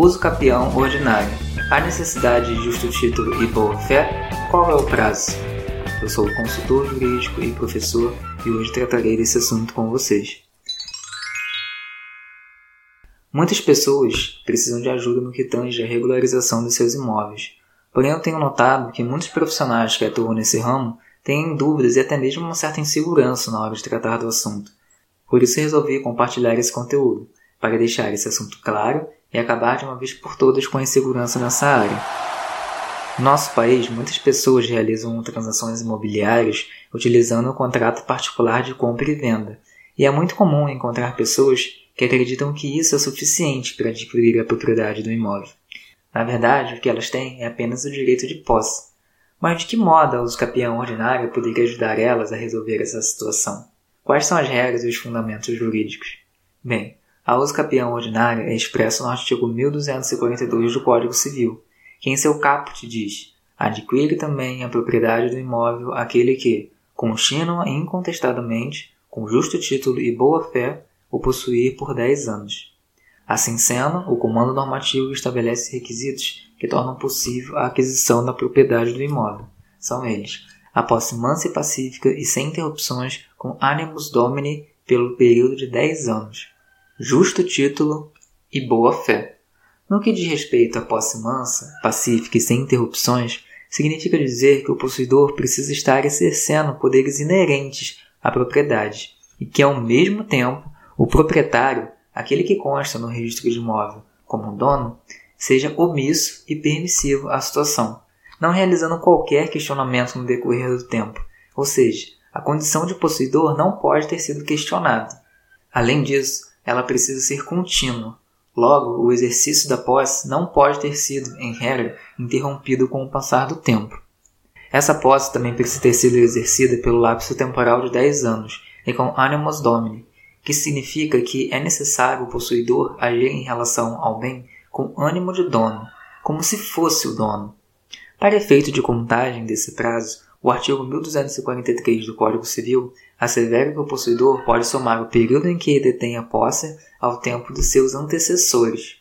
Uso capião ordinário. Há necessidade de justo título e boa-fé? Qual é o prazo? Eu sou consultor jurídico e professor e hoje tratarei desse assunto com vocês. Muitas pessoas precisam de ajuda no que tange a regularização de seus imóveis. Porém, eu tenho notado que muitos profissionais que atuam nesse ramo têm dúvidas e até mesmo uma certa insegurança na hora de tratar do assunto. Por isso resolvi compartilhar esse conteúdo, para deixar esse assunto claro e acabar de uma vez por todas com a insegurança nessa área. No nosso país, muitas pessoas realizam transações imobiliárias utilizando o contrato particular de compra e venda, e é muito comum encontrar pessoas que acreditam que isso é suficiente para adquirir a propriedade do imóvel. Na verdade, o que elas têm é apenas o direito de posse. Mas de que modo a uso capião ordinário poderia ajudar elas a resolver essa situação? Quais são as regras e os fundamentos jurídicos? Bem, a uso capião ordinária é expressa no artigo 1242 do Código Civil, que em seu caput diz: adquire também a propriedade do imóvel aquele que, contínua e incontestadamente, com justo título e boa fé, o possuir por 10 anos. Assim sendo, o comando normativo estabelece requisitos que tornam possível a aquisição da propriedade do imóvel. São eles: a posse mansa e pacífica e sem interrupções com animus domini pelo período de 10 anos, justo título e boa fé. No que diz respeito à posse mansa, pacífica e sem interrupções, significa dizer que o possuidor precisa estar exercendo poderes inerentes à propriedade e que, ao mesmo tempo, o proprietário, aquele que consta no registro de imóvel como dono, seja omisso e permissivo à situação, não realizando qualquer questionamento no decorrer do tempo, ou seja, a condição de possuidor não pode ter sido questionada. Além disso, ela precisa ser contínua. Logo, o exercício da posse não pode ter sido, em regra, interrompido com o passar do tempo. Essa posse também precisa ter sido exercida pelo lapso temporal de 10 anos e com animus domini, que significa que é necessário o possuidor agir em relação ao bem com ânimo de dono, como se fosse o dono. Para efeito de contagem desse prazo, o artigo 1243 do Código Civil assevera que o possuidor pode somar o período em que detém a posse ao tempo de seus antecessores.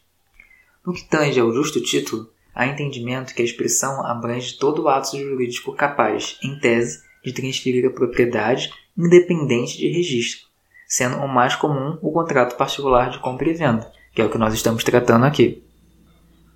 No que tange ao justo título, há entendimento que a expressão abrange todo o ato jurídico capaz, em tese, de transferir a propriedade independente de registro, sendo o mais comum o contrato particular de compra e venda, que é o que nós estamos tratando aqui.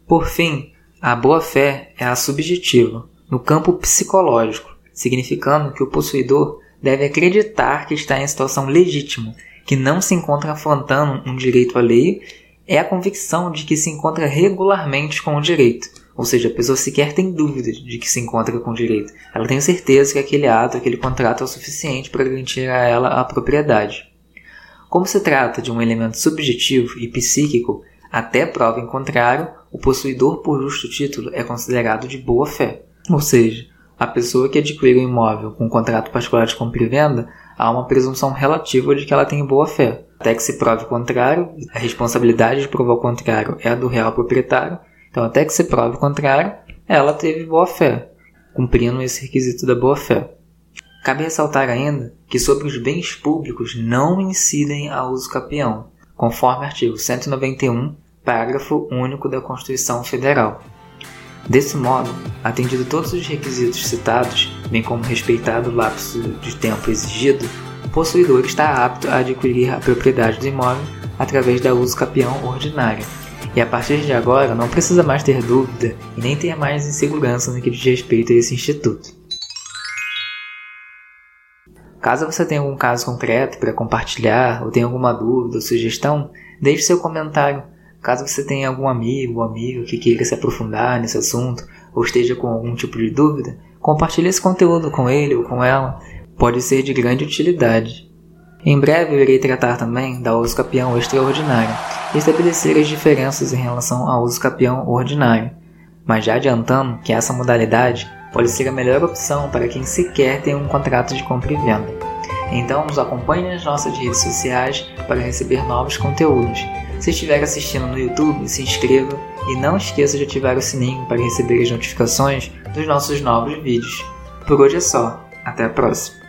Por fim, a boa-fé é a subjetiva, no campo psicológico, significando que o possuidor deve acreditar que está em situação legítima, que não se encontra afrontando um direito alheio, é a convicção de que se encontra regularmente com o direito. Ou seja, a pessoa sequer tem dúvida de que se encontra com o direito. Ela tem certeza que aquele ato, aquele contrato é o suficiente para garantir a ela a propriedade. Como se trata de um elemento subjetivo e psíquico, até prova em contrário, o possuidor por justo título é considerado de boa fé. Ou seja, a pessoa que adquire um imóvel com um contrato particular de compra e venda, há uma presunção relativa de que ela tem boa fé. Até que se prove o contrário, a responsabilidade de provar o contrário é a do real proprietário. Então, até que se prove o contrário, ela teve boa fé, cumprindo esse requisito da boa fé. Cabe ressaltar ainda que sobre os bens públicos não incidem a uso capião, conforme artigo 191, parágrafo único da Constituição Federal. Desse modo, atendido todos os requisitos citados, bem como respeitado o lapso de tempo exigido, o possuidor está apto a adquirir a propriedade do imóvel através da uso capião ordinária. E a partir de agora não precisa mais ter dúvida e nem ter mais insegurança no que diz respeito a esse instituto. Caso você tenha algum caso concreto para compartilhar ou tenha alguma dúvida ou sugestão, deixe seu comentário Caso você tenha algum amigo ou amigo que queira se aprofundar nesse assunto ou esteja com algum tipo de dúvida, compartilhe esse conteúdo com ele ou com ela, pode ser de grande utilidade. Em breve eu irei tratar também da uso capião extraordinário e estabelecer as diferenças em relação ao uso capião ordinário, mas já adiantando que essa modalidade pode ser a melhor opção para quem sequer tem um contrato de compra e venda. Então nos acompanhe nas nossas redes sociais para receber novos conteúdos se estiver assistindo no YouTube, se inscreva e não esqueça de ativar o sininho para receber as notificações dos nossos novos vídeos. Por hoje é só. Até a próxima.